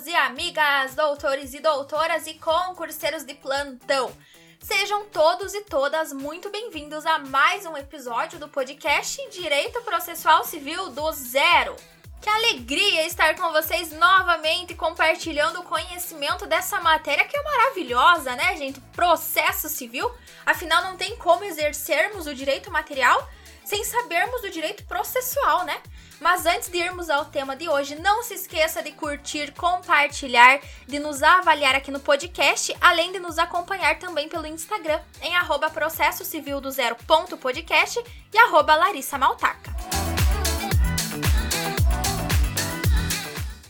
amigos e amigas, doutores e doutoras e concurseiros de plantão. Sejam todos e todas muito bem-vindos a mais um episódio do podcast Direito Processual Civil do Zero. Que alegria estar com vocês novamente compartilhando o conhecimento dessa matéria que é maravilhosa, né, gente? Processo civil. Afinal, não tem como exercermos o direito material sem sabermos do direito processual, né? Mas antes de irmos ao tema de hoje, não se esqueça de curtir, compartilhar, de nos avaliar aqui no podcast, além de nos acompanhar também pelo Instagram em arroba processo civil do zero ponto podcast e arroba Larissa Maltaca.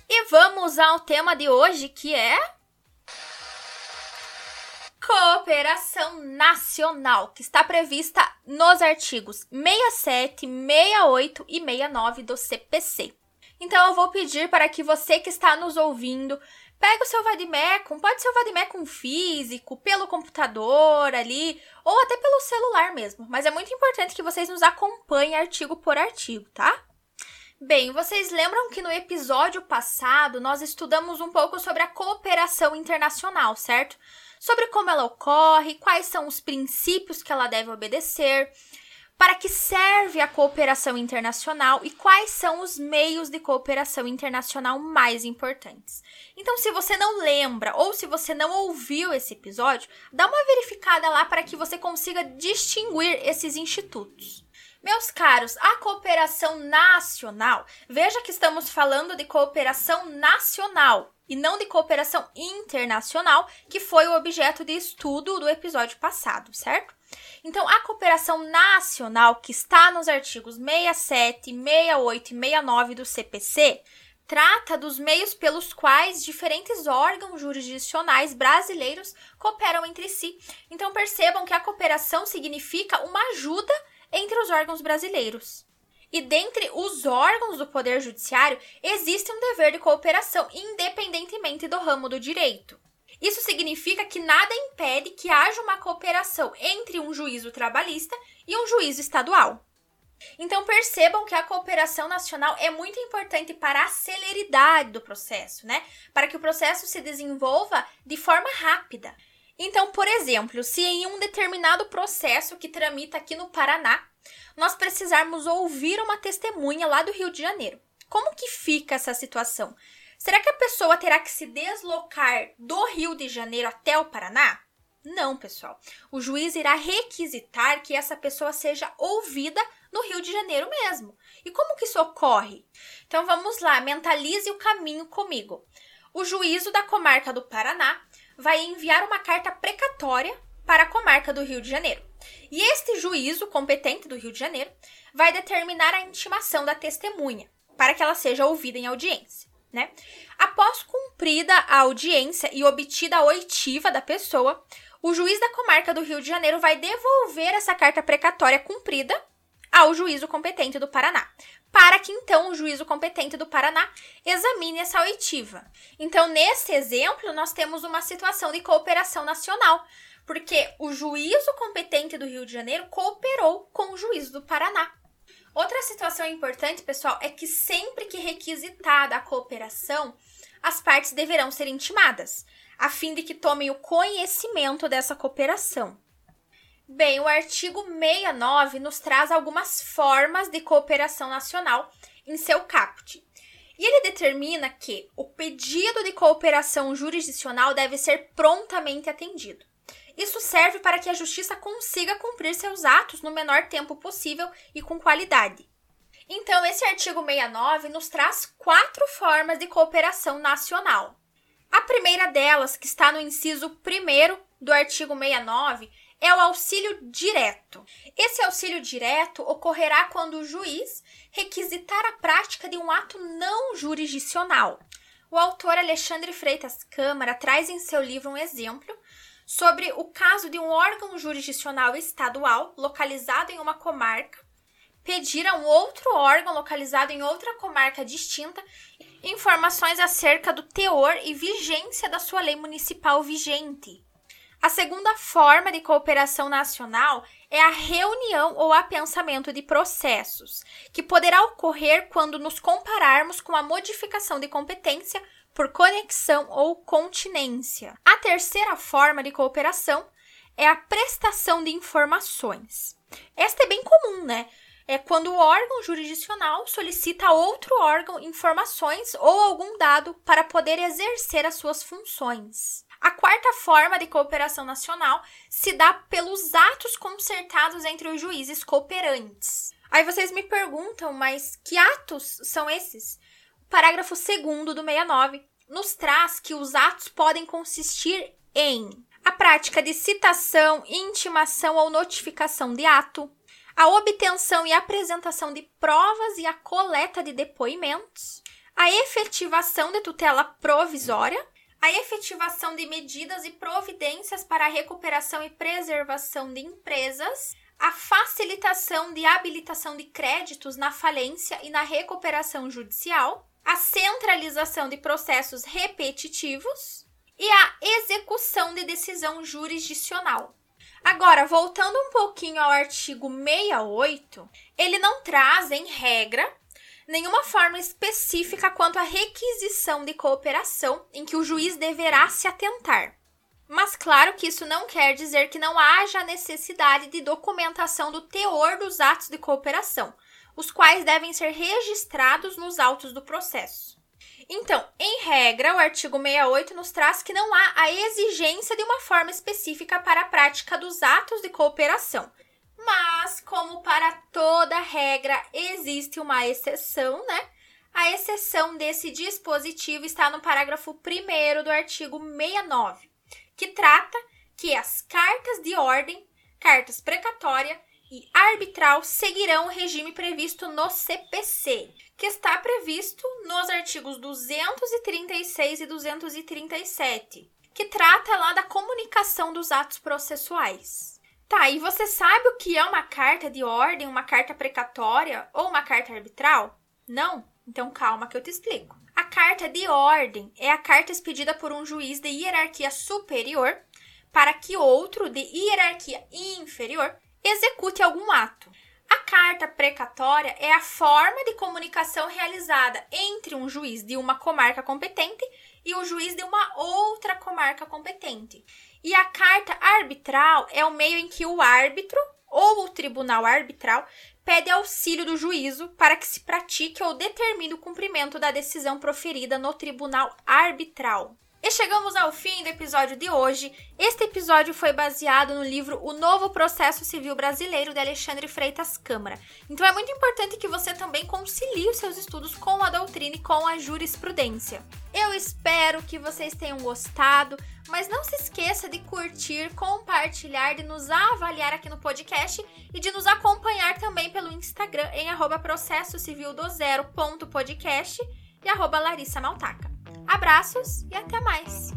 E vamos ao tema de hoje que é cooperação nacional, que está prevista nos artigos 67, 68 e 69 do CPC. Então eu vou pedir para que você que está nos ouvindo pegue o seu vademecum, pode ser o vademecum físico, pelo computador ali, ou até pelo celular mesmo. Mas é muito importante que vocês nos acompanhem artigo por artigo, tá? Bem, vocês lembram que no episódio passado nós estudamos um pouco sobre a cooperação internacional, certo? Sobre como ela ocorre, quais são os princípios que ela deve obedecer, para que serve a cooperação internacional e quais são os meios de cooperação internacional mais importantes. Então, se você não lembra ou se você não ouviu esse episódio, dá uma verificada lá para que você consiga distinguir esses institutos. Meus caros, a cooperação nacional, veja que estamos falando de cooperação nacional e não de cooperação internacional, que foi o objeto de estudo do episódio passado, certo? Então, a cooperação nacional, que está nos artigos 67, 68 e 69 do CPC, trata dos meios pelos quais diferentes órgãos jurisdicionais brasileiros cooperam entre si. Então, percebam que a cooperação significa uma ajuda entre os órgãos brasileiros. E dentre os órgãos do Poder Judiciário, existe um dever de cooperação, independentemente do ramo do direito. Isso significa que nada impede que haja uma cooperação entre um juízo trabalhista e um juízo estadual. Então percebam que a cooperação nacional é muito importante para a celeridade do processo, né? Para que o processo se desenvolva de forma rápida. Então, por exemplo, se em um determinado processo que tramita aqui no Paraná, nós precisarmos ouvir uma testemunha lá do Rio de Janeiro, como que fica essa situação? Será que a pessoa terá que se deslocar do Rio de Janeiro até o Paraná? Não, pessoal. O juiz irá requisitar que essa pessoa seja ouvida no Rio de Janeiro mesmo. E como que isso ocorre? Então vamos lá, mentalize o caminho comigo. O juízo da comarca do Paraná vai enviar uma carta precatória para a comarca do Rio de Janeiro. E este juízo competente do Rio de Janeiro vai determinar a intimação da testemunha para que ela seja ouvida em audiência. Né? Após cumprida a audiência e obtida a oitiva da pessoa, o juiz da comarca do Rio de Janeiro vai devolver essa carta precatória cumprida ao juízo competente do Paraná, para que então o juízo competente do Paraná examine essa oitiva. Então, nesse exemplo, nós temos uma situação de cooperação nacional, porque o juízo competente do Rio de Janeiro cooperou com o juízo do Paraná. Outra situação importante, pessoal, é que sempre que requisitada a cooperação, as partes deverão ser intimadas, a fim de que tomem o conhecimento dessa cooperação. Bem, o artigo 69 nos traz algumas formas de cooperação nacional em seu caput. E ele determina que o pedido de cooperação jurisdicional deve ser prontamente atendido. Isso serve para que a justiça consiga cumprir seus atos no menor tempo possível e com qualidade. Então, esse artigo 69 nos traz quatro formas de cooperação nacional. A primeira delas, que está no inciso 1 do artigo 69, é o auxílio direto. Esse auxílio direto ocorrerá quando o juiz requisitar a prática de um ato não jurisdicional. O autor Alexandre Freitas Câmara traz em seu livro um exemplo sobre o caso de um órgão jurisdicional estadual localizado em uma comarca pedir a um outro órgão localizado em outra comarca distinta informações acerca do teor e vigência da sua lei municipal vigente. A segunda forma de cooperação nacional é a reunião ou apensamento de processos, que poderá ocorrer quando nos compararmos com a modificação de competência por conexão ou continência. A terceira forma de cooperação é a prestação de informações. Esta é bem comum, né? É quando o órgão jurisdicional solicita a outro órgão informações ou algum dado para poder exercer as suas funções. A quarta forma de cooperação nacional se dá pelos atos concertados entre os juízes cooperantes. Aí vocês me perguntam, mas que atos são esses? O parágrafo 2 do 69 nos traz que os atos podem consistir em a prática de citação, intimação ou notificação de ato, a obtenção e apresentação de provas e a coleta de depoimentos, a efetivação de tutela provisória, a efetivação de medidas e providências para a recuperação e preservação de empresas, a facilitação de habilitação de créditos na falência e na recuperação judicial, a centralização de processos repetitivos e a execução de decisão jurisdicional. Agora, voltando um pouquinho ao artigo 68, ele não traz, em regra, nenhuma forma específica quanto à requisição de cooperação em que o juiz deverá se atentar. Mas claro que isso não quer dizer que não haja necessidade de documentação do teor dos atos de cooperação, os quais devem ser registrados nos autos do processo. Então, em regra, o artigo 68 nos traz que não há a exigência de uma forma específica para a prática dos atos de cooperação. Mas, como para toda regra existe uma exceção, né? A exceção desse dispositivo está no parágrafo 1 do artigo 69, que trata que as cartas de ordem, cartas precatória e arbitral seguirão o regime previsto no CPC, que está previsto nos artigos 236 e 237, que trata lá da comunicação dos atos processuais. Tá, e você sabe o que é uma carta de ordem, uma carta precatória ou uma carta arbitral? Não? Então calma que eu te explico. A carta de ordem é a carta expedida por um juiz de hierarquia superior para que outro de hierarquia inferior execute algum ato. A carta precatória é a forma de comunicação realizada entre um juiz de uma comarca competente e o juiz de uma outra comarca competente. E a carta arbitral é o meio em que o árbitro ou o tribunal arbitral pede auxílio do juízo para que se pratique ou determine o cumprimento da decisão proferida no tribunal arbitral. E chegamos ao fim do episódio de hoje. Este episódio foi baseado no livro O Novo Processo Civil Brasileiro de Alexandre Freitas Câmara. Então é muito importante que você também concilie os seus estudos com a doutrina e com a jurisprudência. Eu espero que vocês tenham gostado, mas não se esqueça de curtir, compartilhar, de nos avaliar aqui no podcast e de nos acompanhar também pelo Instagram em arroba e arroba Larissa Maltaca. Abraços e até mais!